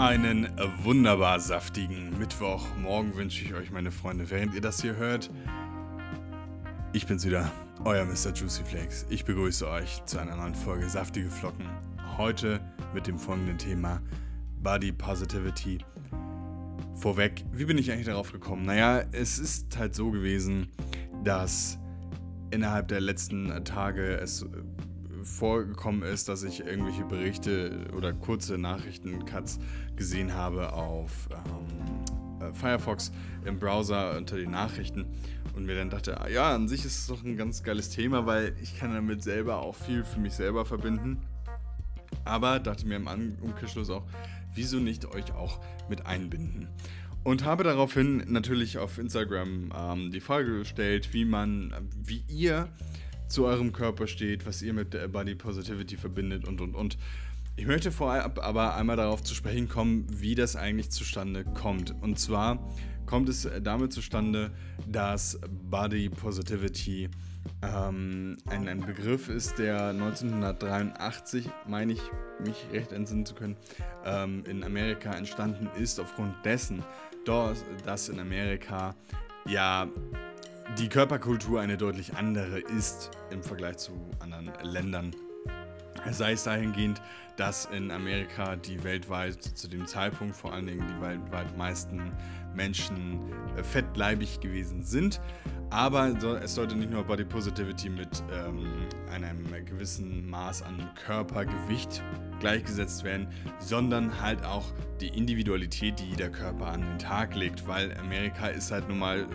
Einen wunderbar saftigen Mittwochmorgen wünsche ich euch, meine Freunde, während ihr das hier hört. Ich bin's wieder, euer Mr. Juicy Flakes. Ich begrüße euch zu einer neuen Folge Saftige Flocken. Heute mit dem folgenden Thema Body Positivity. Vorweg, wie bin ich eigentlich darauf gekommen? Naja, es ist halt so gewesen, dass innerhalb der letzten Tage es vorgekommen ist, dass ich irgendwelche Berichte oder kurze Nachrichten-Cuts gesehen habe auf ähm, äh, Firefox im Browser unter den Nachrichten und mir dann dachte, ah, ja, an sich ist es doch ein ganz geiles Thema, weil ich kann damit selber auch viel für mich selber verbinden. Aber dachte mir im Umkehrschluss auch, wieso nicht euch auch mit einbinden? Und habe daraufhin natürlich auf Instagram ähm, die Frage gestellt, wie man, wie ihr zu eurem Körper steht, was ihr mit der Body Positivity verbindet und und und. Ich möchte vorab aber einmal darauf zu sprechen kommen, wie das eigentlich zustande kommt. Und zwar kommt es damit zustande, dass Body Positivity ähm, ein, ein Begriff ist, der 1983, meine ich, mich recht entsinnen zu können, ähm, in Amerika entstanden ist, aufgrund dessen, dass in Amerika ja die Körperkultur eine deutlich andere ist im Vergleich zu anderen Ländern. Sei es dahingehend, dass in Amerika die weltweit zu dem Zeitpunkt vor allen Dingen die weltweit meisten Menschen äh, fettleibig gewesen sind. Aber es sollte nicht nur Body Positivity mit ähm, einem gewissen Maß an Körpergewicht gleichgesetzt werden, sondern halt auch die Individualität, die jeder Körper an den Tag legt, weil Amerika ist halt nun mal äh,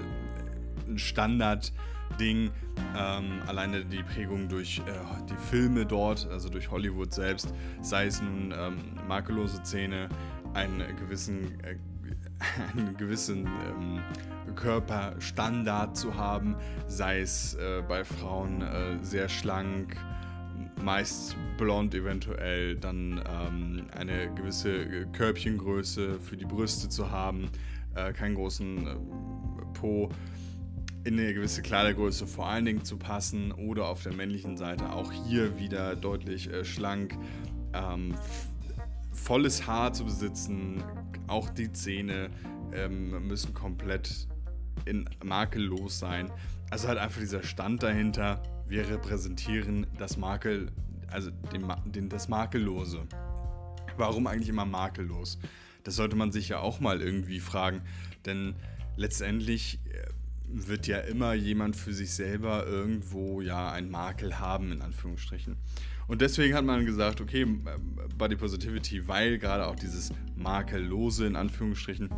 ein Standardding. Ähm, alleine die Prägung durch äh, die Filme dort, also durch Hollywood selbst, sei es nun ähm, makellose Zähne, einen gewissen, äh, einen gewissen ähm, Körperstandard zu haben, sei es äh, bei Frauen äh, sehr schlank, meist blond eventuell, dann ähm, eine gewisse Körbchengröße für die Brüste zu haben, äh, keinen großen äh, Po in eine gewisse Kleidergröße vor allen Dingen zu passen oder auf der männlichen Seite auch hier wieder deutlich äh, schlank, ähm, volles Haar zu besitzen, auch die Zähne ähm, müssen komplett in makellos sein. Also halt einfach dieser Stand dahinter. Wir repräsentieren das Makel, also den, den, das Makellose. Warum eigentlich immer makellos? Das sollte man sich ja auch mal irgendwie fragen, denn letztendlich äh, wird ja immer jemand für sich selber irgendwo ja ein Makel haben, in Anführungsstrichen. Und deswegen hat man gesagt, okay, Body Positivity, weil gerade auch dieses Makellose, in Anführungsstrichen,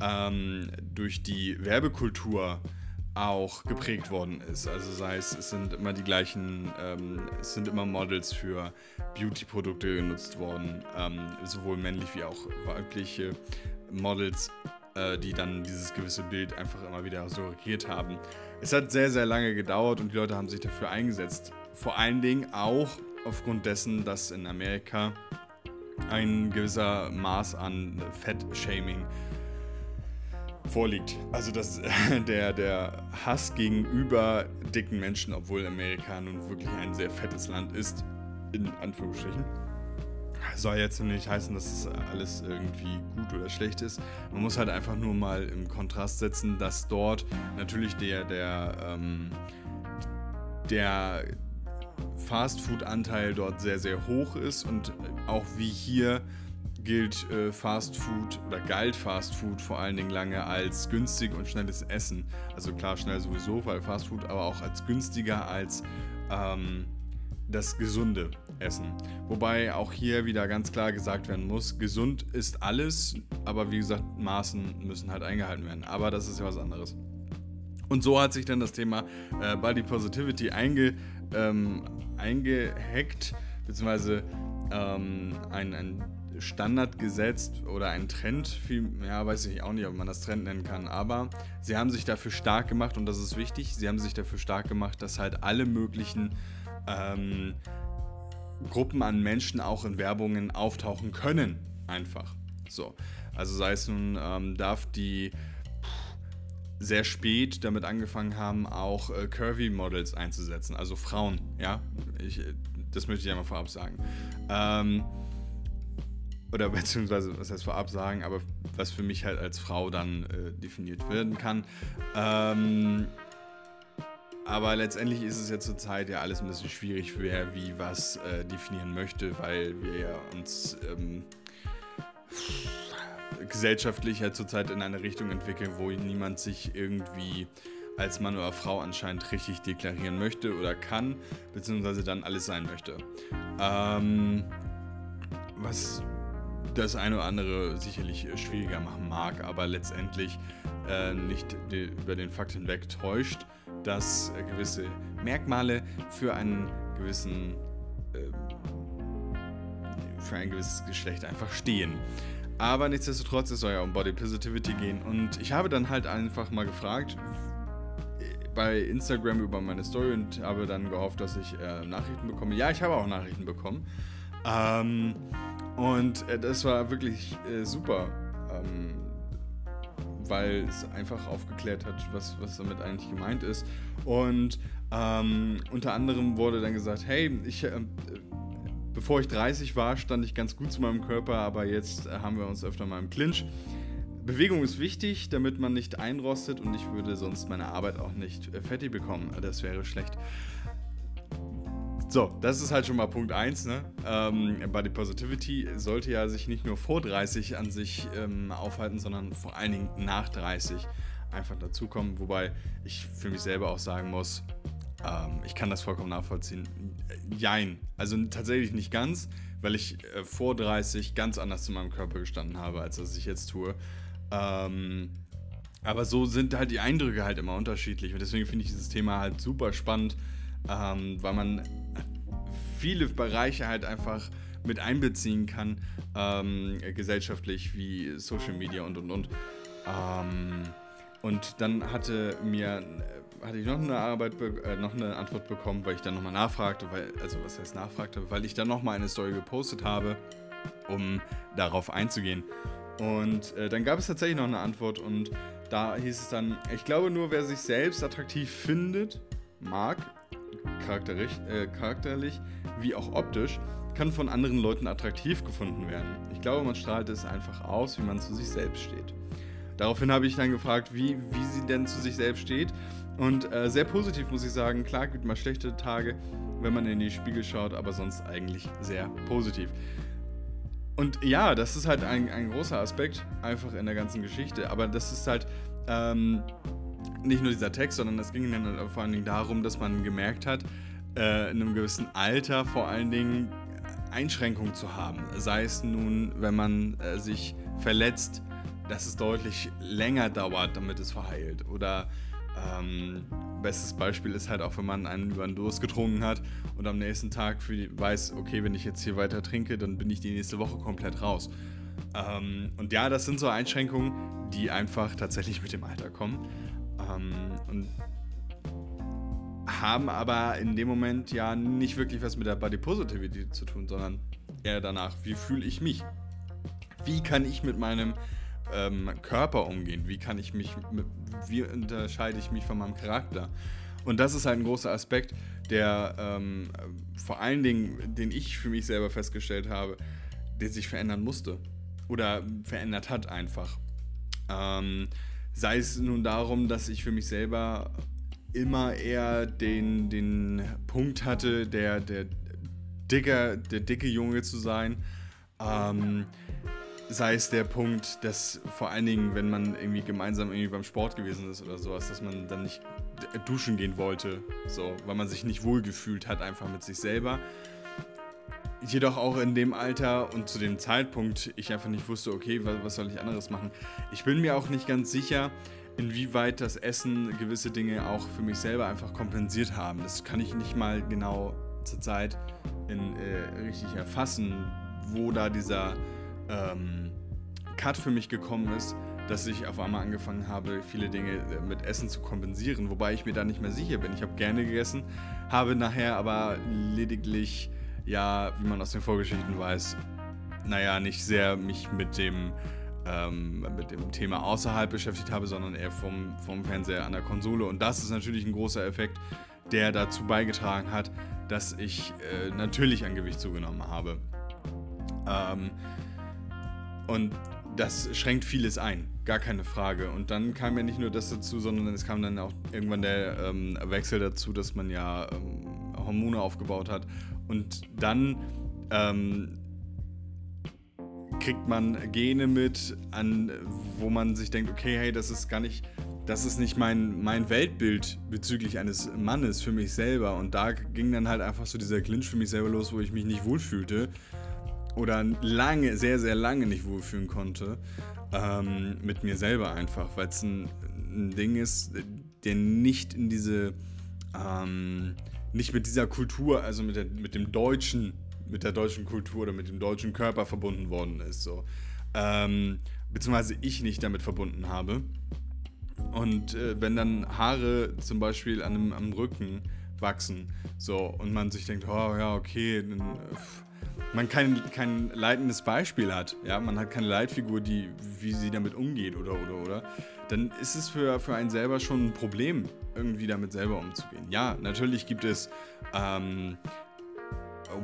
ähm, durch die Werbekultur auch geprägt worden ist. Also sei es, es sind immer die gleichen, ähm, es sind immer Models für Beauty-Produkte genutzt worden, ähm, sowohl männlich wie auch weibliche Models äh, die dann dieses gewisse Bild einfach immer wieder so regiert haben. Es hat sehr, sehr lange gedauert und die Leute haben sich dafür eingesetzt. Vor allen Dingen auch aufgrund dessen, dass in Amerika ein gewisser Maß an Fett-Shaming vorliegt. Also dass der, der Hass gegenüber dicken Menschen, obwohl Amerika nun wirklich ein sehr fettes Land ist, in Anführungsstrichen soll jetzt nicht heißen, dass es alles irgendwie gut oder schlecht ist. Man muss halt einfach nur mal im Kontrast setzen, dass dort natürlich der, der, ähm, der Fastfood-Anteil dort sehr, sehr hoch ist und auch wie hier gilt äh, Fast Food oder galt Fast Food vor allen Dingen lange als günstig und schnelles Essen. Also klar, schnell sowieso, weil Fast Food, aber auch als günstiger als ähm, das gesunde Essen. Wobei auch hier wieder ganz klar gesagt werden muss, gesund ist alles, aber wie gesagt, Maßen müssen halt eingehalten werden. Aber das ist ja was anderes. Und so hat sich dann das Thema äh, Body Positivity einge, ähm, eingehackt, beziehungsweise ähm, ein, ein Standard gesetzt oder ein Trend, viel, ja, weiß ich auch nicht, ob man das Trend nennen kann, aber sie haben sich dafür stark gemacht und das ist wichtig, sie haben sich dafür stark gemacht, dass halt alle möglichen ähm, Gruppen an Menschen auch in Werbungen auftauchen können. Einfach. So. Also sei es nun, ähm, darf die sehr spät damit angefangen haben, auch äh, Curvy-Models einzusetzen, also Frauen, ja. Ich, das möchte ich einmal vorab sagen. Ähm, oder beziehungsweise, was heißt vorab sagen, aber was für mich halt als Frau dann äh, definiert werden kann. Ähm, aber letztendlich ist es ja zurzeit ja alles ein bisschen schwierig, wer wie was äh, definieren möchte, weil wir ja uns ähm, gesellschaftlich ja zurzeit in eine Richtung entwickeln, wo niemand sich irgendwie als Mann oder Frau anscheinend richtig deklarieren möchte oder kann, beziehungsweise dann alles sein möchte. Ähm, was das eine oder andere sicherlich schwieriger machen mag, aber letztendlich äh, nicht über den Fakt hinweg täuscht, dass äh, gewisse Merkmale für einen gewissen äh, für ein gewisses Geschlecht einfach stehen. Aber nichtsdestotrotz, es soll ja um Body Positivity gehen. Und ich habe dann halt einfach mal gefragt bei Instagram über meine Story und habe dann gehofft, dass ich äh, Nachrichten bekomme. Ja, ich habe auch Nachrichten bekommen. Ähm, und äh, das war wirklich äh, super. Ähm, weil es einfach aufgeklärt hat, was, was damit eigentlich gemeint ist. Und ähm, unter anderem wurde dann gesagt, hey, ich, äh, bevor ich 30 war, stand ich ganz gut zu meinem Körper, aber jetzt äh, haben wir uns öfter mal im Clinch. Bewegung ist wichtig, damit man nicht einrostet und ich würde sonst meine Arbeit auch nicht äh, fertig bekommen. Das wäre schlecht. So, das ist halt schon mal Punkt 1. Ne? Ähm, Body Positivity sollte ja sich nicht nur vor 30 an sich ähm, aufhalten, sondern vor allen Dingen nach 30 einfach dazukommen. Wobei ich für mich selber auch sagen muss, ähm, ich kann das vollkommen nachvollziehen. Jein. Also tatsächlich nicht ganz, weil ich äh, vor 30 ganz anders zu meinem Körper gestanden habe, als das ich jetzt tue. Ähm, aber so sind halt die Eindrücke halt immer unterschiedlich und deswegen finde ich dieses Thema halt super spannend, ähm, weil man viele Bereiche halt einfach mit einbeziehen kann, ähm, gesellschaftlich wie Social Media und und und. Ähm, und dann hatte mir hatte ich noch eine Arbeit, äh, noch eine Antwort bekommen, weil ich dann nochmal nachfragte, weil, also was heißt nachfragte, weil ich dann nochmal eine Story gepostet habe, um darauf einzugehen. Und äh, dann gab es tatsächlich noch eine Antwort und da hieß es dann, ich glaube nur, wer sich selbst attraktiv findet, mag, charakterlich, äh, charakterlich wie auch optisch, kann von anderen Leuten attraktiv gefunden werden. Ich glaube, man strahlt es einfach aus, wie man zu sich selbst steht. Daraufhin habe ich dann gefragt, wie, wie sie denn zu sich selbst steht. Und äh, sehr positiv muss ich sagen, klar gibt mal schlechte Tage, wenn man in die Spiegel schaut, aber sonst eigentlich sehr positiv. Und ja, das ist halt ein, ein großer Aspekt einfach in der ganzen Geschichte. Aber das ist halt ähm, nicht nur dieser Text, sondern es ging dann vor allen Dingen darum, dass man gemerkt hat, äh, in einem gewissen Alter vor allen Dingen Einschränkungen zu haben. Sei es nun, wenn man äh, sich verletzt, dass es deutlich länger dauert, damit es verheilt. Oder ähm, bestes Beispiel ist halt auch, wenn man einen über den Durst getrunken hat und am nächsten Tag die, weiß, okay, wenn ich jetzt hier weiter trinke, dann bin ich die nächste Woche komplett raus. Ähm, und ja, das sind so Einschränkungen, die einfach tatsächlich mit dem Alter kommen. Ähm, und haben aber in dem Moment ja nicht wirklich was mit der Body Positivity zu tun, sondern eher danach, wie fühle ich mich? Wie kann ich mit meinem ähm, Körper umgehen? Wie kann ich mich, wie unterscheide ich mich von meinem Charakter? Und das ist halt ein großer Aspekt, der ähm, vor allen Dingen, den ich für mich selber festgestellt habe, der sich verändern musste oder verändert hat einfach. Ähm, sei es nun darum, dass ich für mich selber immer eher den, den Punkt hatte, der, der, dicker, der dicke Junge zu sein. Ähm, sei es der Punkt, dass vor allen Dingen, wenn man irgendwie gemeinsam irgendwie beim Sport gewesen ist oder sowas, dass man dann nicht duschen gehen wollte, so, weil man sich nicht wohlgefühlt hat, einfach mit sich selber. Jedoch auch in dem Alter und zu dem Zeitpunkt ich einfach nicht wusste, okay, was, was soll ich anderes machen. Ich bin mir auch nicht ganz sicher, inwieweit das Essen gewisse Dinge auch für mich selber einfach kompensiert haben. Das kann ich nicht mal genau zur Zeit in, äh, richtig erfassen, wo da dieser ähm, Cut für mich gekommen ist, dass ich auf einmal angefangen habe, viele Dinge äh, mit Essen zu kompensieren, wobei ich mir da nicht mehr sicher bin. Ich habe gerne gegessen, habe nachher aber lediglich, ja, wie man aus den Vorgeschichten weiß, naja, nicht sehr mich mit dem, ähm, mit dem Thema außerhalb beschäftigt habe, sondern eher vom, vom Fernseher an der Konsole. Und das ist natürlich ein großer Effekt, der dazu beigetragen hat, dass ich äh, natürlich an Gewicht zugenommen habe. Ähm, Und das schränkt vieles ein, gar keine Frage. Und dann kam ja nicht nur das dazu, sondern es kam dann auch irgendwann der ähm, Wechsel dazu, dass man ja ähm, Hormone aufgebaut hat. Und dann ähm, kriegt man Gene mit, an, wo man sich denkt, okay, hey, das ist gar nicht, das ist nicht mein, mein Weltbild bezüglich eines Mannes für mich selber. Und da ging dann halt einfach so dieser Clinch für mich selber los, wo ich mich nicht wohlfühlte. Oder lange, sehr, sehr lange nicht wohlfühlen konnte. Ähm, mit mir selber einfach, weil es ein, ein, Ding ist, der nicht in diese, ähm, nicht mit dieser Kultur, also mit, der, mit dem deutschen mit der deutschen Kultur oder mit dem deutschen Körper verbunden worden ist. So. Ähm, beziehungsweise ich nicht damit verbunden habe. Und äh, wenn dann Haare zum Beispiel an einem, am Rücken wachsen, so, und man sich denkt, oh ja, okay, dann, man kein, kein leitendes Beispiel hat, ja, man hat keine Leitfigur, die, wie sie damit umgeht oder oder oder, dann ist es für, für einen selber schon ein Problem, irgendwie damit selber umzugehen. Ja, natürlich gibt es ähm,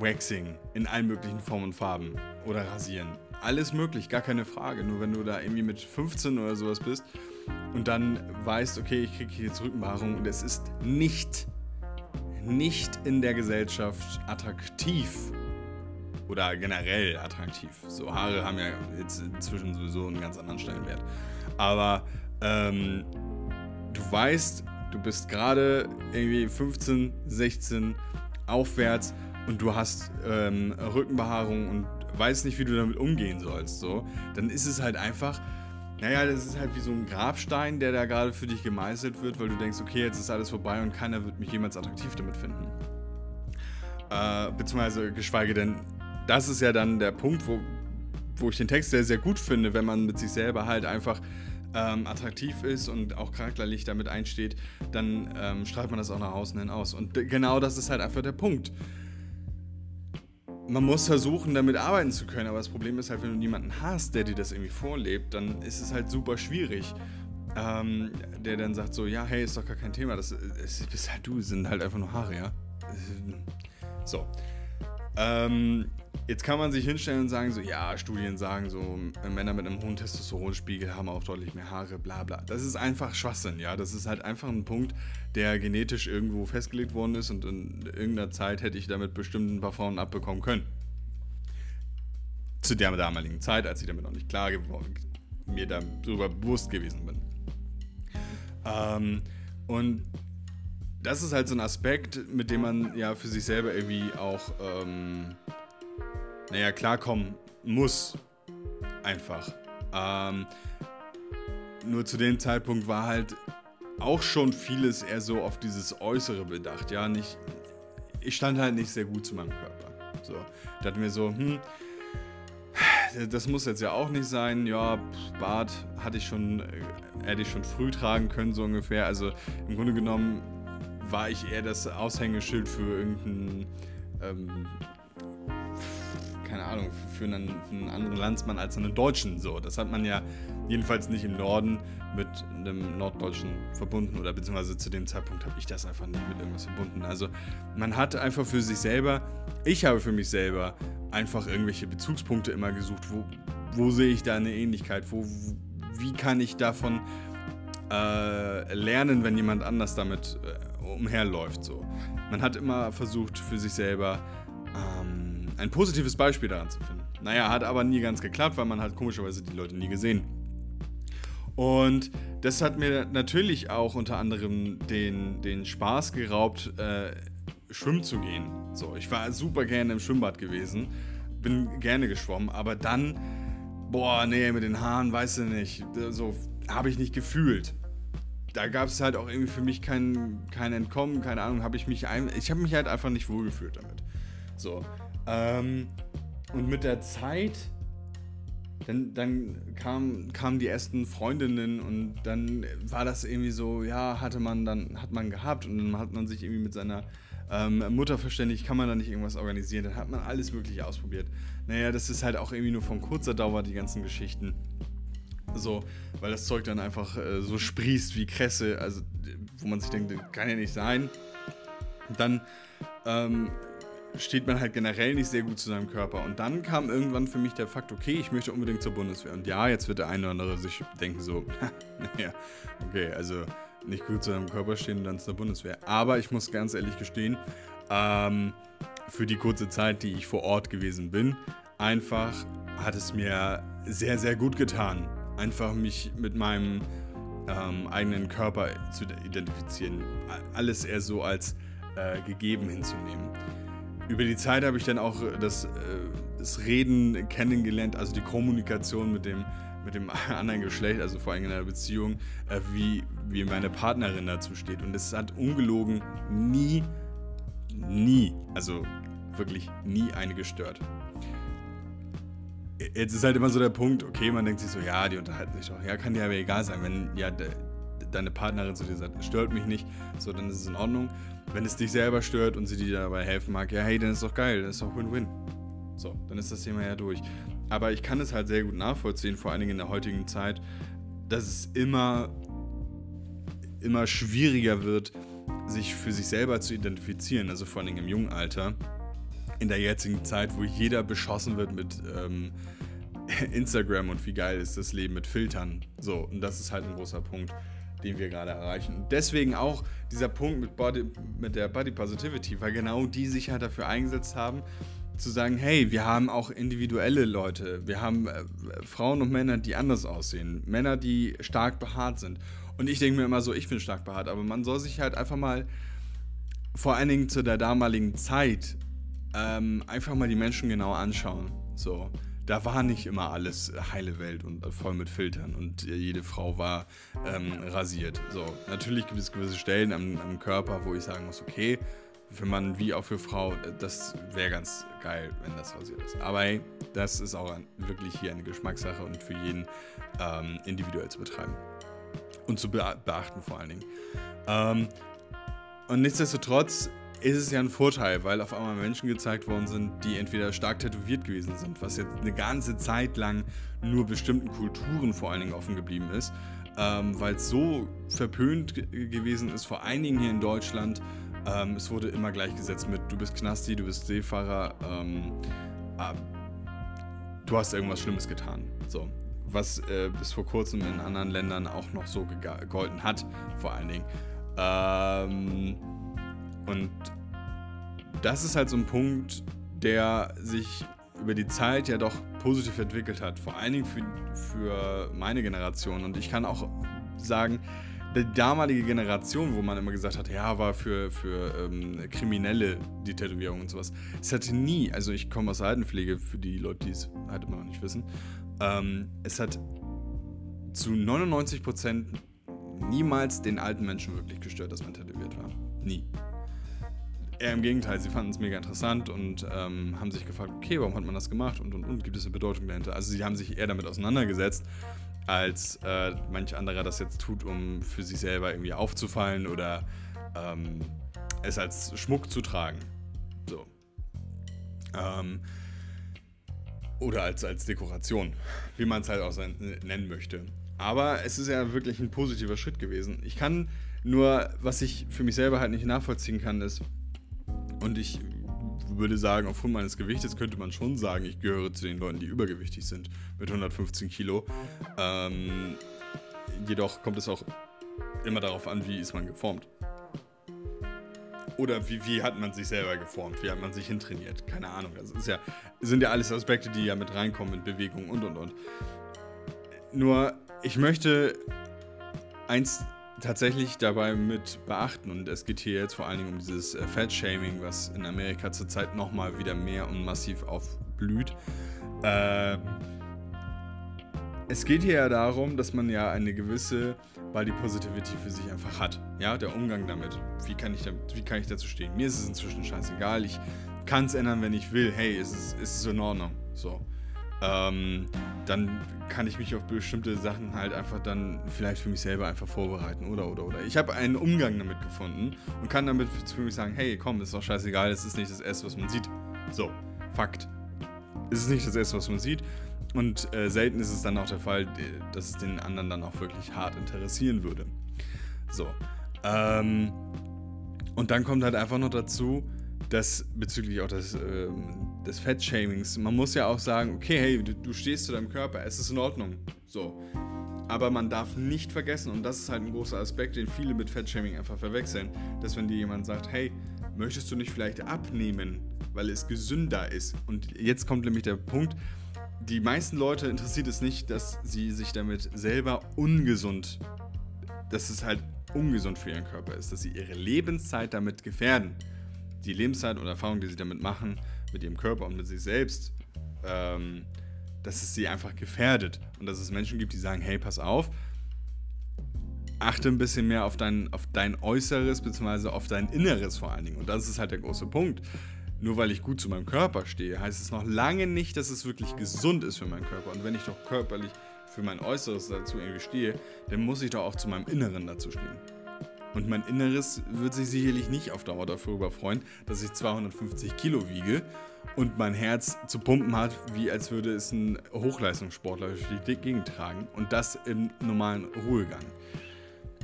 Waxing in allen möglichen Formen und Farben oder rasieren. Alles möglich, gar keine Frage. Nur wenn du da irgendwie mit 15 oder sowas bist und dann weißt, okay, ich kriege jetzt Rückenbehaarung und es ist nicht, nicht in der Gesellschaft attraktiv oder generell attraktiv. So Haare haben ja jetzt inzwischen sowieso einen ganz anderen Stellenwert. Aber ähm, du weißt, du bist gerade irgendwie 15, 16 aufwärts und du hast ähm, Rückenbehaarung und weißt nicht, wie du damit umgehen sollst, so, dann ist es halt einfach, naja, das ist halt wie so ein Grabstein, der da gerade für dich gemeißelt wird, weil du denkst, okay, jetzt ist alles vorbei und keiner wird mich jemals attraktiv damit finden. Äh, beziehungsweise, geschweige denn, das ist ja dann der Punkt, wo, wo ich den Text sehr, sehr gut finde, wenn man mit sich selber halt einfach ähm, attraktiv ist und auch charakterlich damit einsteht, dann ähm, strahlt man das auch nach außen hin aus. Und genau das ist halt einfach der Punkt man muss versuchen, damit arbeiten zu können, aber das Problem ist halt, wenn du niemanden hast, der dir das irgendwie vorlebt, dann ist es halt super schwierig. Ähm, der dann sagt so, ja, hey, ist doch gar kein Thema, das, das bist halt du, sind halt einfach nur Haare, ja. So. Ähm, jetzt kann man sich hinstellen und sagen so, ja, Studien sagen so, Männer mit einem hohen Testosteronspiegel haben auch deutlich mehr Haare, bla bla. Das ist einfach Schwachsinn, ja. Das ist halt einfach ein Punkt, der genetisch irgendwo festgelegt worden ist und in irgendeiner Zeit hätte ich damit bestimmt ein paar Frauen abbekommen können. Zu der damaligen Zeit, als ich damit noch nicht klar geworden, mir darüber bewusst gewesen bin. Ähm, und das ist halt so ein Aspekt, mit dem man ja für sich selber irgendwie auch, ähm, naja, klarkommen muss. Einfach. Ähm, nur zu dem Zeitpunkt war halt auch schon vieles eher so auf dieses Äußere bedacht. Ja, nicht. Ich stand halt nicht sehr gut zu meinem Körper. So. Dachte mir so, hm, das muss jetzt ja auch nicht sein. Ja, Bart hatte ich schon, äh, hätte ich schon früh tragen können, so ungefähr. Also im Grunde genommen war ich eher das Aushängeschild für irgendeinen ähm, Ahnung, für einen, für einen, anderen Landsmann als einen Deutschen. So, das hat man ja jedenfalls nicht im Norden mit einem Norddeutschen verbunden oder beziehungsweise zu dem Zeitpunkt habe ich das einfach nicht mit irgendwas verbunden. Also man hat einfach für sich selber, ich habe für mich selber einfach irgendwelche Bezugspunkte immer gesucht, wo, wo sehe ich da eine Ähnlichkeit, wo, wie kann ich davon äh, lernen, wenn jemand anders damit äh, umherläuft. So. Man hat immer versucht für sich selber ein positives Beispiel daran zu finden. Naja, hat aber nie ganz geklappt, weil man hat komischerweise die Leute nie gesehen. Und das hat mir natürlich auch unter anderem den, den Spaß geraubt, äh, schwimmen zu gehen. So, ich war super gerne im Schwimmbad gewesen, bin gerne geschwommen, aber dann, boah, nee, mit den Haaren, weißt du nicht, so habe ich nicht gefühlt. Da gab es halt auch irgendwie für mich kein, kein Entkommen, keine Ahnung, habe ich mich ein, ich habe mich halt einfach nicht wohlgefühlt damit. So, ähm, und mit der Zeit, dann, dann kamen kam die ersten Freundinnen und dann war das irgendwie so, ja, hatte man dann, hat man gehabt und dann hat man sich irgendwie mit seiner ähm, Mutter verständigt, kann man da nicht irgendwas organisieren, dann hat man alles Mögliche ausprobiert. Naja, das ist halt auch irgendwie nur von kurzer Dauer, die ganzen Geschichten. So, weil das Zeug dann einfach äh, so sprießt wie Kresse, also wo man sich denkt, kann ja nicht sein. Dann ähm, steht man halt generell nicht sehr gut zu seinem Körper. Und dann kam irgendwann für mich der Fakt, okay, ich möchte unbedingt zur Bundeswehr. Und ja, jetzt wird der eine oder andere sich denken so, naja, okay, also nicht gut zu seinem Körper stehen und dann zur Bundeswehr. Aber ich muss ganz ehrlich gestehen, ähm, für die kurze Zeit, die ich vor Ort gewesen bin, einfach hat es mir sehr, sehr gut getan, einfach mich mit meinem ähm, eigenen Körper zu identifizieren. Alles eher so als äh, gegeben hinzunehmen. Über die Zeit habe ich dann auch das, äh, das Reden kennengelernt, also die Kommunikation mit dem, mit dem anderen Geschlecht, also vor allem in einer Beziehung, äh, wie, wie meine Partnerin dazu steht. Und es hat ungelogen nie, nie, also wirklich nie eine gestört. Jetzt ist halt immer so der Punkt, okay, man denkt sich so, ja, die unterhalten sich doch. Ja, kann dir aber egal sein, wenn ja deine Partnerin zu dir sagt, stört mich nicht, so, dann ist es in Ordnung. Wenn es dich selber stört und sie dir dabei helfen mag, ja, hey, dann ist doch geil, dann ist doch Win-Win. So, dann ist das Thema ja durch. Aber ich kann es halt sehr gut nachvollziehen, vor allen Dingen in der heutigen Zeit, dass es immer, immer schwieriger wird, sich für sich selber zu identifizieren, also vor allen Dingen im jungen Alter in der jetzigen Zeit, wo jeder beschossen wird mit ähm, Instagram und wie geil ist das Leben mit Filtern. So, und das ist halt ein großer Punkt, den wir gerade erreichen. deswegen auch dieser Punkt mit, Body, mit der Body Positivity, weil genau die sich halt dafür eingesetzt haben, zu sagen, hey, wir haben auch individuelle Leute, wir haben äh, Frauen und Männer, die anders aussehen, Männer, die stark behaart sind. Und ich denke mir immer so, ich bin stark behaart, aber man soll sich halt einfach mal vor allen Dingen zu der damaligen Zeit ähm, einfach mal die Menschen genau anschauen. So, da war nicht immer alles heile Welt und voll mit Filtern und jede Frau war ähm, rasiert. So, natürlich gibt es gewisse Stellen am, am, Körper, wo ich sagen muss, okay, für Mann wie auch für Frau, das wäre ganz geil, wenn das rasiert ist. Aber hey, das ist auch ein, wirklich hier eine Geschmackssache und für jeden ähm, individuell zu betreiben. Und zu beachten vor allen Dingen. Ähm, und nichtsdestotrotz ist es ja ein Vorteil, weil auf einmal Menschen gezeigt worden sind, die entweder stark tätowiert gewesen sind, was jetzt eine ganze Zeit lang nur bestimmten Kulturen vor allen Dingen offen geblieben ist, ähm, weil es so verpönt gewesen ist, vor allen Dingen hier in Deutschland. Ähm, es wurde immer gleichgesetzt mit, du bist Knasti, du bist Seefahrer, ähm, äh, du hast irgendwas Schlimmes getan. So. Was äh, bis vor kurzem in anderen Ländern auch noch so gegolten hat, vor allen Dingen. Ähm, und das ist halt so ein Punkt, der sich über die Zeit ja doch positiv entwickelt hat. Vor allen Dingen für, für meine Generation. Und ich kann auch sagen, die damalige Generation, wo man immer gesagt hat, ja, war für, für ähm, Kriminelle die Tätowierung und sowas. Es hatte nie, also ich komme aus der Altenpflege, für die Leute, die es halt immer noch nicht wissen, ähm, es hat zu 99% niemals den alten Menschen wirklich gestört, dass man tätowiert war. Nie. Eher im Gegenteil, sie fanden es mega interessant und ähm, haben sich gefragt, okay, warum hat man das gemacht und und und, gibt es eine Bedeutung dahinter? Also sie haben sich eher damit auseinandergesetzt, als äh, manch anderer das jetzt tut, um für sich selber irgendwie aufzufallen oder ähm, es als Schmuck zu tragen. So. Ähm, oder als, als Dekoration, wie man es halt auch nennen möchte. Aber es ist ja wirklich ein positiver Schritt gewesen. Ich kann nur, was ich für mich selber halt nicht nachvollziehen kann, ist, und ich würde sagen, aufgrund meines Gewichtes könnte man schon sagen, ich gehöre zu den Leuten, die übergewichtig sind mit 115 Kilo. Ähm, jedoch kommt es auch immer darauf an, wie ist man geformt. Oder wie, wie hat man sich selber geformt? Wie hat man sich hintrainiert? Keine Ahnung. Das ist ja, sind ja alles Aspekte, die ja mit reinkommen in Bewegung und und und. Nur, ich möchte eins tatsächlich dabei mit beachten. Und es geht hier jetzt vor allen Dingen um dieses äh, Fat-Shaming, was in Amerika zurzeit nochmal wieder mehr und massiv aufblüht. Äh, es geht hier ja darum, dass man ja eine gewisse Body Positivity für sich einfach hat. Ja, der Umgang damit. Wie kann ich, damit, wie kann ich dazu stehen? Mir ist es inzwischen scheißegal. Ich kann es ändern, wenn ich will. Hey, ist es ist in Ordnung. So ähm, dann kann ich mich auf bestimmte Sachen halt einfach dann vielleicht für mich selber einfach vorbereiten oder oder oder. Ich habe einen Umgang damit gefunden und kann damit für mich sagen, hey, komm, ist doch scheißegal, es ist nicht das Erste, was man sieht. So, Fakt. Es ist nicht das Erste, was man sieht. Und äh, selten ist es dann auch der Fall, dass es den anderen dann auch wirklich hart interessieren würde. So. Ähm, und dann kommt halt einfach noch dazu, das bezüglich auch des, äh, des Fettshamings, man muss ja auch sagen, okay, hey, du, du stehst zu deinem Körper, es ist in Ordnung. So. Aber man darf nicht vergessen, und das ist halt ein großer Aspekt, den viele mit Fettshaming einfach verwechseln, dass wenn dir jemand sagt, hey, möchtest du nicht vielleicht abnehmen, weil es gesünder ist? Und jetzt kommt nämlich der Punkt, die meisten Leute interessiert es nicht, dass sie sich damit selber ungesund, dass es halt ungesund für ihren Körper ist, dass sie ihre Lebenszeit damit gefährden die Lebenszeit und Erfahrung, die sie damit machen, mit ihrem Körper und mit sich selbst, ähm, dass es sie einfach gefährdet. Und dass es Menschen gibt, die sagen, hey, pass auf, achte ein bisschen mehr auf dein, auf dein Äußeres, beziehungsweise auf dein Inneres vor allen Dingen. Und das ist halt der große Punkt. Nur weil ich gut zu meinem Körper stehe, heißt es noch lange nicht, dass es wirklich gesund ist für meinen Körper. Und wenn ich doch körperlich für mein Äußeres dazu irgendwie stehe, dann muss ich doch auch zu meinem Inneren dazu stehen. Und mein Inneres wird sich sicherlich nicht auf Dauer darüber freuen, dass ich 250 Kilo wiege und mein Herz zu pumpen hat, wie als würde es ein Hochleistungssportler durch die Gegend tragen. Und das im normalen Ruhegang.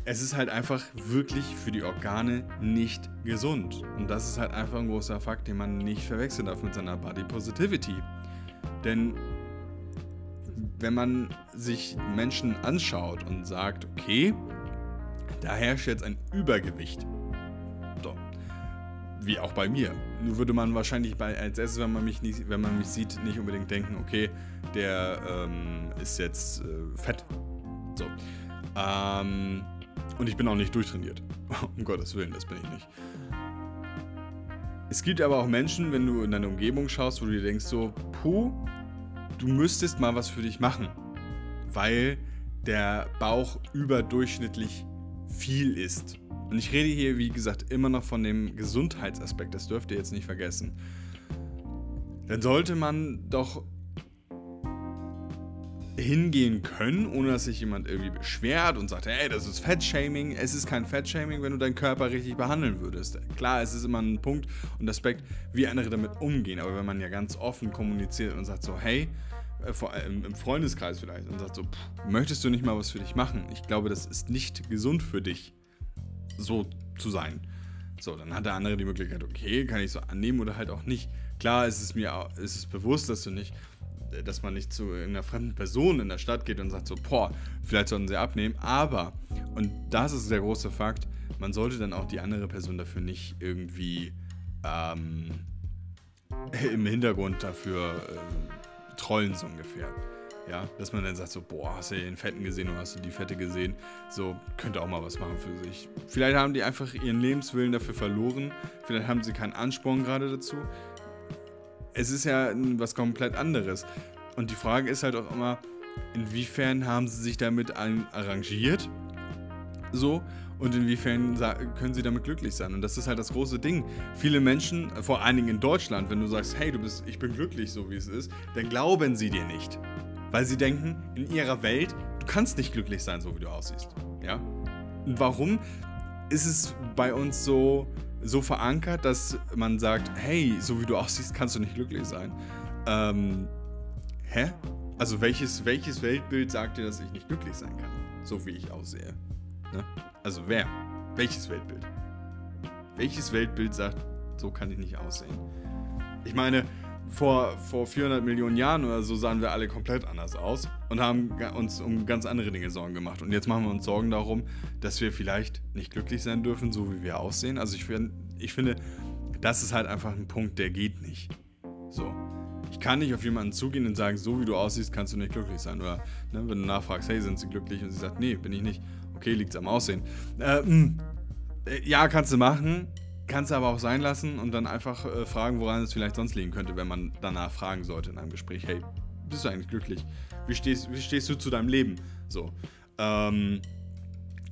Es ist halt einfach wirklich für die Organe nicht gesund. Und das ist halt einfach ein großer Fakt, den man nicht verwechseln darf mit seiner Body Positivity. Denn wenn man sich Menschen anschaut und sagt, okay, da herrscht jetzt ein Übergewicht. So. Wie auch bei mir. Nur würde man wahrscheinlich bei, als erstes, wenn man mich, nicht, wenn man mich sieht, nicht unbedingt denken, okay, der ähm, ist jetzt äh, fett. So. Ähm, und ich bin auch nicht durchtrainiert. um Gottes Willen, das bin ich nicht. Es gibt aber auch Menschen, wenn du in deine Umgebung schaust, wo du dir denkst, so, puh, du müsstest mal was für dich machen. Weil der Bauch überdurchschnittlich viel ist. Und ich rede hier, wie gesagt, immer noch von dem Gesundheitsaspekt, das dürft ihr jetzt nicht vergessen. Dann sollte man doch hingehen können, ohne dass sich jemand irgendwie beschwert und sagt, hey, das ist Fettshaming. Es ist kein Fettshaming, wenn du deinen Körper richtig behandeln würdest. Klar, es ist immer ein Punkt und Aspekt, wie andere damit umgehen. Aber wenn man ja ganz offen kommuniziert und sagt so, hey, im Freundeskreis vielleicht und sagt so, pff, möchtest du nicht mal was für dich machen? Ich glaube, das ist nicht gesund für dich, so zu sein. So, dann hat der andere die Möglichkeit, okay, kann ich so annehmen oder halt auch nicht. Klar ist es mir ist es bewusst, dass du nicht, dass man nicht zu einer fremden Person in der Stadt geht und sagt so, boah, vielleicht sollten sie abnehmen, aber, und das ist der große Fakt, man sollte dann auch die andere Person dafür nicht irgendwie ähm, im Hintergrund dafür ähm, trollen so ungefähr. Ja, dass man dann sagt so, boah, hast du den Fetten gesehen oder hast du die Fette gesehen? So, könnte auch mal was machen für sich. Vielleicht haben die einfach ihren Lebenswillen dafür verloren. Vielleicht haben sie keinen Ansporn gerade dazu. Es ist ja was komplett anderes. Und die Frage ist halt auch immer, inwiefern haben sie sich damit arrangiert? So, und inwiefern können sie damit glücklich sein. Und das ist halt das große Ding. Viele Menschen, vor allen Dingen in Deutschland, wenn du sagst, hey, du bist, ich bin glücklich, so wie es ist, dann glauben sie dir nicht. Weil sie denken, in ihrer Welt, du kannst nicht glücklich sein, so wie du aussiehst. Ja? Und warum ist es bei uns so, so verankert, dass man sagt, hey, so wie du aussiehst, kannst du nicht glücklich sein? Ähm, hä? Also welches, welches Weltbild sagt dir, dass ich nicht glücklich sein kann, so wie ich aussehe? Ne? Also wer? Welches Weltbild? Welches Weltbild sagt, so kann ich nicht aussehen? Ich meine, vor, vor 400 Millionen Jahren oder so sahen wir alle komplett anders aus und haben uns um ganz andere Dinge Sorgen gemacht. Und jetzt machen wir uns Sorgen darum, dass wir vielleicht nicht glücklich sein dürfen, so wie wir aussehen. Also ich, ich finde, das ist halt einfach ein Punkt, der geht nicht. So. Ich kann nicht auf jemanden zugehen und sagen, so wie du aussiehst, kannst du nicht glücklich sein. Oder ne, wenn du nachfragst, hey, sind sie glücklich? Und sie sagt, nee, bin ich nicht. Okay, liegt es am Aussehen. Äh, hm. äh, ja, kannst du machen. Kannst du aber auch sein lassen und dann einfach äh, fragen, woran es vielleicht sonst liegen könnte, wenn man danach fragen sollte in einem Gespräch. Hey, bist du eigentlich glücklich? Wie stehst, wie stehst du zu deinem Leben? So. Ähm,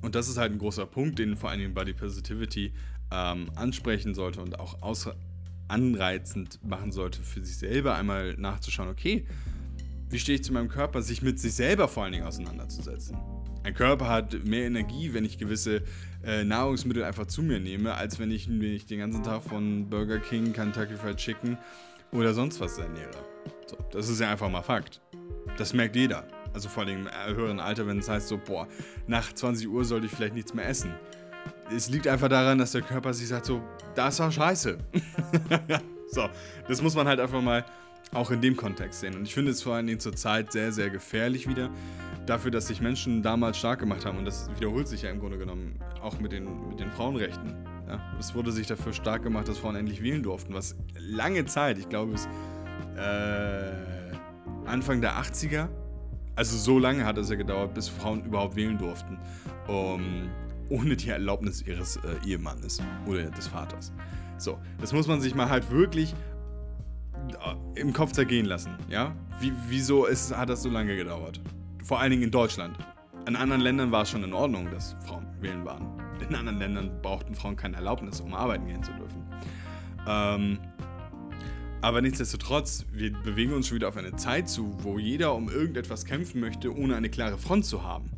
und das ist halt ein großer Punkt, den vor allen Dingen Body Positivity ähm, ansprechen sollte und auch anreizend machen sollte, für sich selber einmal nachzuschauen, okay, wie stehe ich zu meinem Körper, sich mit sich selber vor allen Dingen auseinanderzusetzen. Mein Körper hat mehr Energie, wenn ich gewisse äh, Nahrungsmittel einfach zu mir nehme, als wenn ich mich den ganzen Tag von Burger King, Kentucky Fried Chicken oder sonst was ernähre. So, das ist ja einfach mal Fakt. Das merkt jeder. Also vor allem im höheren Alter, wenn es heißt so, boah, nach 20 Uhr sollte ich vielleicht nichts mehr essen. es liegt einfach daran, dass der Körper sich sagt so, das war scheiße. so, das muss man halt einfach mal auch in dem Kontext sehen. Und ich finde es vor allen Dingen zur Zeit sehr, sehr gefährlich wieder. Dafür, dass sich Menschen damals stark gemacht haben. Und das wiederholt sich ja im Grunde genommen auch mit den, mit den Frauenrechten. Ja, es wurde sich dafür stark gemacht, dass Frauen endlich wählen durften. Was lange Zeit, ich glaube bis äh, Anfang der 80er, also so lange hat es ja gedauert, bis Frauen überhaupt wählen durften. Um, ohne die Erlaubnis ihres äh, Ehemannes oder des Vaters. So, das muss man sich mal halt wirklich im Kopf zergehen lassen, ja? Wie, wieso ist, hat das so lange gedauert? Vor allen Dingen in Deutschland. In anderen Ländern war es schon in Ordnung, dass Frauen wählen waren. In anderen Ländern brauchten Frauen keine Erlaubnis, um arbeiten gehen zu dürfen. Ähm, aber nichtsdestotrotz, wir bewegen uns schon wieder auf eine Zeit zu, wo jeder um irgendetwas kämpfen möchte, ohne eine klare Front zu haben.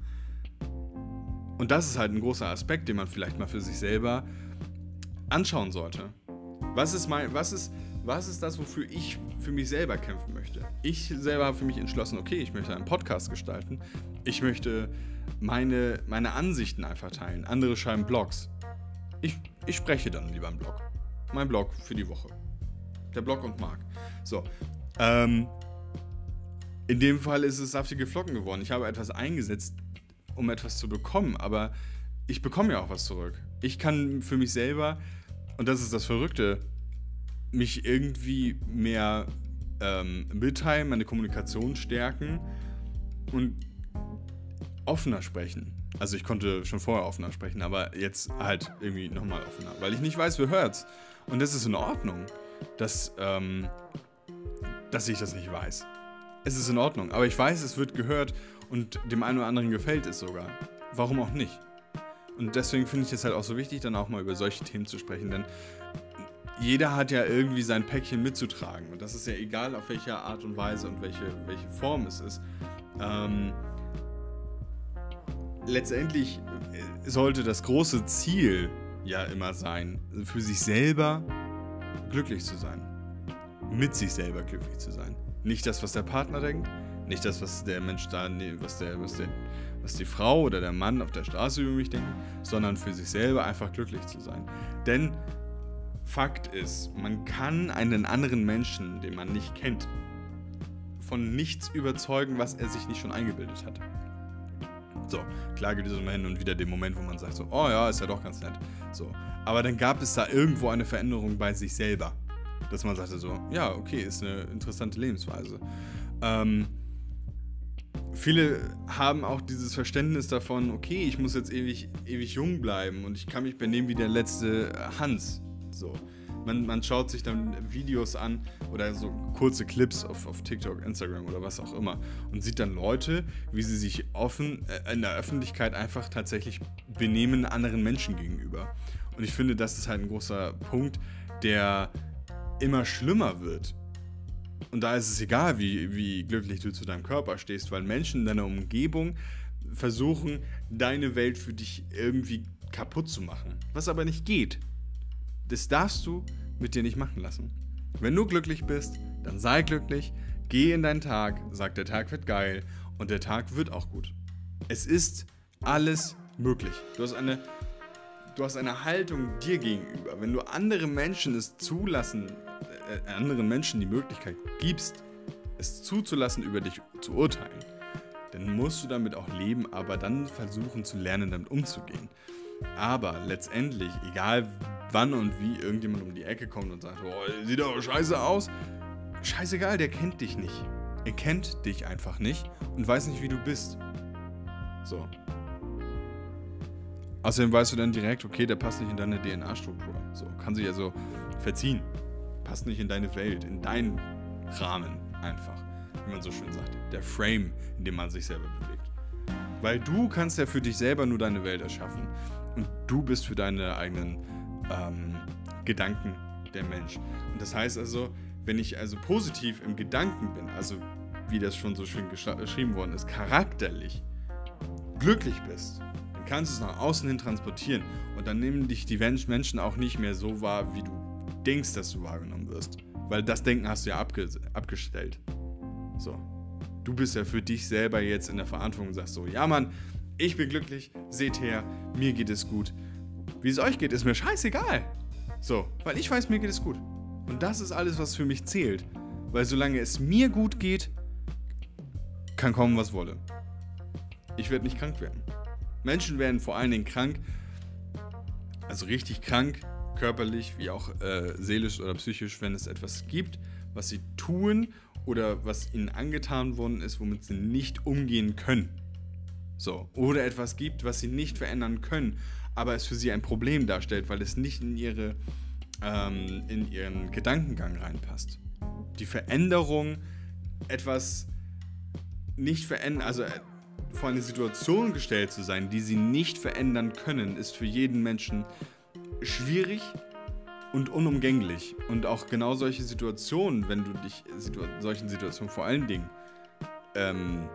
Und das ist halt ein großer Aspekt, den man vielleicht mal für sich selber anschauen sollte. Was ist, mein, was ist, was ist das, wofür ich für mich selber kämpfen möchte? Ich selber habe für mich entschlossen, okay, ich möchte einen Podcast gestalten. Ich möchte meine, meine Ansichten einfach teilen. Andere schreiben Blogs. Ich, ich spreche dann lieber einen Blog. Mein Blog für die Woche. Der Blog und Marc. So. Ähm, in dem Fall ist es saftige Flocken geworden. Ich habe etwas eingesetzt, um etwas zu bekommen, aber ich bekomme ja auch was zurück. Ich kann für mich selber, und das ist das Verrückte, mich irgendwie mehr ähm, mitteilen, meine Kommunikation stärken und offener sprechen. Also ich konnte schon vorher offener sprechen, aber jetzt halt irgendwie nochmal offener, weil ich nicht weiß, wer hört's. Und das ist in Ordnung, dass, ähm, dass ich das nicht weiß. Es ist in Ordnung, aber ich weiß, es wird gehört und dem einen oder anderen gefällt es sogar. Warum auch nicht? Und deswegen finde ich es halt auch so wichtig, dann auch mal über solche Themen zu sprechen, denn jeder hat ja irgendwie sein Päckchen mitzutragen. Und das ist ja egal, auf welche Art und Weise und welche, welche Form es ist. Ähm, letztendlich äh, sollte das große Ziel ja immer sein, für sich selber glücklich zu sein. Mit sich selber glücklich zu sein. Nicht das, was der Partner denkt, nicht das, was der Mensch da, was, der, was, der, was die Frau oder der Mann auf der Straße über mich denken, sondern für sich selber einfach glücklich zu sein. Denn Fakt ist, man kann einen anderen Menschen, den man nicht kennt, von nichts überzeugen, was er sich nicht schon eingebildet hat. So, klar gibt es immer hin und wieder den Moment, wo man sagt so, oh ja, ist ja doch ganz nett. So, aber dann gab es da irgendwo eine Veränderung bei sich selber, dass man sagte so, ja, okay, ist eine interessante Lebensweise. Ähm, viele haben auch dieses Verständnis davon, okay, ich muss jetzt ewig, ewig jung bleiben und ich kann mich benehmen wie der letzte Hans. So. Man, man schaut sich dann Videos an oder so kurze Clips auf, auf TikTok, Instagram oder was auch immer und sieht dann Leute, wie sie sich offen äh, in der Öffentlichkeit einfach tatsächlich benehmen anderen Menschen gegenüber. Und ich finde, das ist halt ein großer Punkt, der immer schlimmer wird und da ist es egal, wie, wie glücklich du zu deinem Körper stehst, weil Menschen in deiner Umgebung versuchen, deine Welt für dich irgendwie kaputt zu machen. Was aber nicht geht. Das darfst du mit dir nicht machen lassen. Wenn du glücklich bist, dann sei glücklich, geh in deinen Tag, sag, der Tag wird geil und der Tag wird auch gut. Es ist alles möglich. Du hast eine, du hast eine Haltung dir gegenüber. Wenn du andere Menschen es zulassen äh, anderen Menschen die Möglichkeit gibst, es zuzulassen, über dich zu urteilen, dann musst du damit auch leben, aber dann versuchen zu lernen, damit umzugehen. Aber letztendlich, egal wann und wie irgendjemand um die Ecke kommt und sagt, oh, sieht doch scheiße aus, scheißegal, der kennt dich nicht. Er kennt dich einfach nicht und weiß nicht, wie du bist. So. Außerdem weißt du dann direkt, okay, der passt nicht in deine DNA-Struktur. So, kann sich also verziehen passt nicht in deine Welt, in deinen Rahmen einfach, wie man so schön sagt. Der Frame, in dem man sich selber bewegt. Weil du kannst ja für dich selber nur deine Welt erschaffen. Und du bist für deine eigenen ähm, Gedanken der Mensch. Und das heißt also, wenn ich also positiv im Gedanken bin, also wie das schon so schön geschrieben worden ist, charakterlich glücklich bist, dann kannst du es nach außen hin transportieren. Und dann nehmen dich die Menschen auch nicht mehr so wahr, wie du denkst, dass du wahrgenommen wirst. Weil das Denken hast du ja abge abgestellt. So. Du bist ja für dich selber jetzt in der Verantwortung und sagst so, ja Mann, ich bin glücklich, seht her, mir geht es gut. Wie es euch geht, ist mir scheißegal. So, weil ich weiß, mir geht es gut. Und das ist alles, was für mich zählt. Weil solange es mir gut geht, kann kommen, was wolle. Ich werde nicht krank werden. Menschen werden vor allen Dingen krank, also richtig krank, körperlich wie auch äh, seelisch oder psychisch, wenn es etwas gibt, was sie tun oder was ihnen angetan worden ist, womit sie nicht umgehen können. So. Oder etwas gibt, was sie nicht verändern können, aber es für sie ein Problem darstellt, weil es nicht in, ihre, ähm, in ihren Gedankengang reinpasst. Die Veränderung, etwas nicht verändern, also äh, vor eine Situation gestellt zu sein, die sie nicht verändern können, ist für jeden Menschen schwierig und unumgänglich. Und auch genau solche Situationen, wenn du dich situ solchen Situationen vor allen Dingen ähm,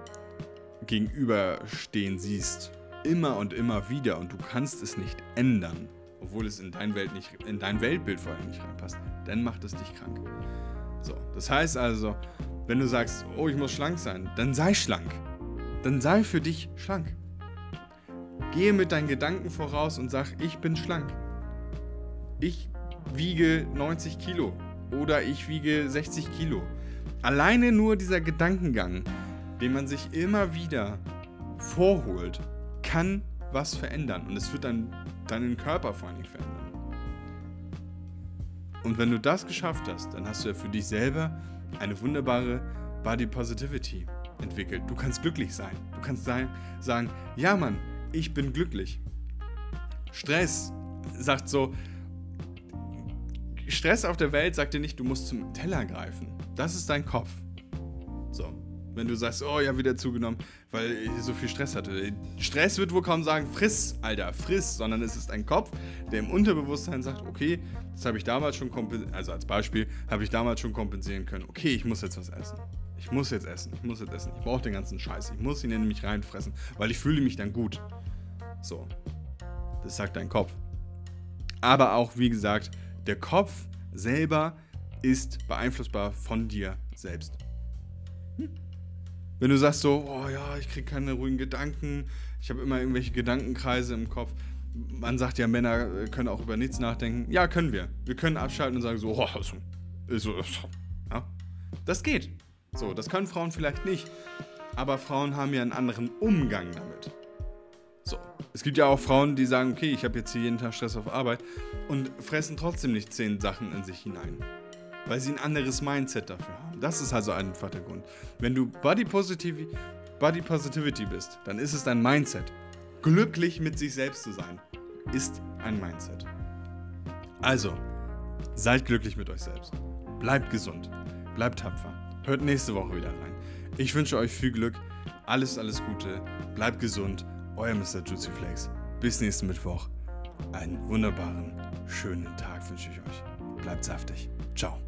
gegenüberstehen siehst, immer und immer wieder und du kannst es nicht ändern, obwohl es in dein, Welt nicht, in dein Weltbild vor allem nicht reinpasst, dann macht es dich krank. So, das heißt also, wenn du sagst, oh, ich muss schlank sein, dann sei schlank. Dann sei für dich schlank. Gehe mit deinen Gedanken voraus und sag, ich bin schlank. Ich wiege 90 Kilo oder ich wiege 60 Kilo. Alleine nur dieser Gedankengang, den man sich immer wieder vorholt, kann was verändern. Und es wird dann deinen Körper vor allem verändern. Und wenn du das geschafft hast, dann hast du ja für dich selber eine wunderbare Body Positivity entwickelt. Du kannst glücklich sein. Du kannst sein, sagen, ja Mann, ich bin glücklich. Stress sagt so, Stress auf der Welt sagt dir nicht, du musst zum Teller greifen. Das ist dein Kopf. Wenn du sagst, oh ja, wieder zugenommen, weil ich so viel Stress hatte. Stress wird wohl kaum sagen, friss, Alter, friss, sondern es ist ein Kopf, der im Unterbewusstsein sagt, okay, das habe ich damals schon kompensieren, also als Beispiel, habe ich damals schon kompensieren können. Okay, ich muss jetzt was essen. Ich muss jetzt essen, ich muss jetzt essen. Ich brauche den ganzen Scheiß. Ich muss ihn in mich reinfressen, weil ich fühle mich dann gut. So. Das sagt dein Kopf. Aber auch, wie gesagt, der Kopf selber ist beeinflussbar von dir selbst. Hm. Wenn du sagst so, oh ja, ich kriege keine ruhigen Gedanken, ich habe immer irgendwelche Gedankenkreise im Kopf. Man sagt ja, Männer können auch über nichts nachdenken. Ja, können wir. Wir können abschalten und sagen so, oh, so, so, ja. Das geht. So, das können Frauen vielleicht nicht. Aber Frauen haben ja einen anderen Umgang damit. So. Es gibt ja auch Frauen, die sagen, okay, ich habe jetzt hier jeden Tag Stress auf Arbeit und fressen trotzdem nicht zehn Sachen in sich hinein. Weil sie ein anderes Mindset dafür haben. Das ist also einfach der Grund. Wenn du Body Positivity, Body Positivity bist, dann ist es dein Mindset. Glücklich mit sich selbst zu sein, ist ein Mindset. Also, seid glücklich mit euch selbst. Bleibt gesund. Bleibt tapfer. Hört nächste Woche wieder rein. Ich wünsche euch viel Glück. Alles, alles Gute. Bleibt gesund euer Mr. Juicy Flakes. Bis nächsten Mittwoch. Einen wunderbaren, schönen Tag wünsche ich euch. Bleibt saftig. Ciao.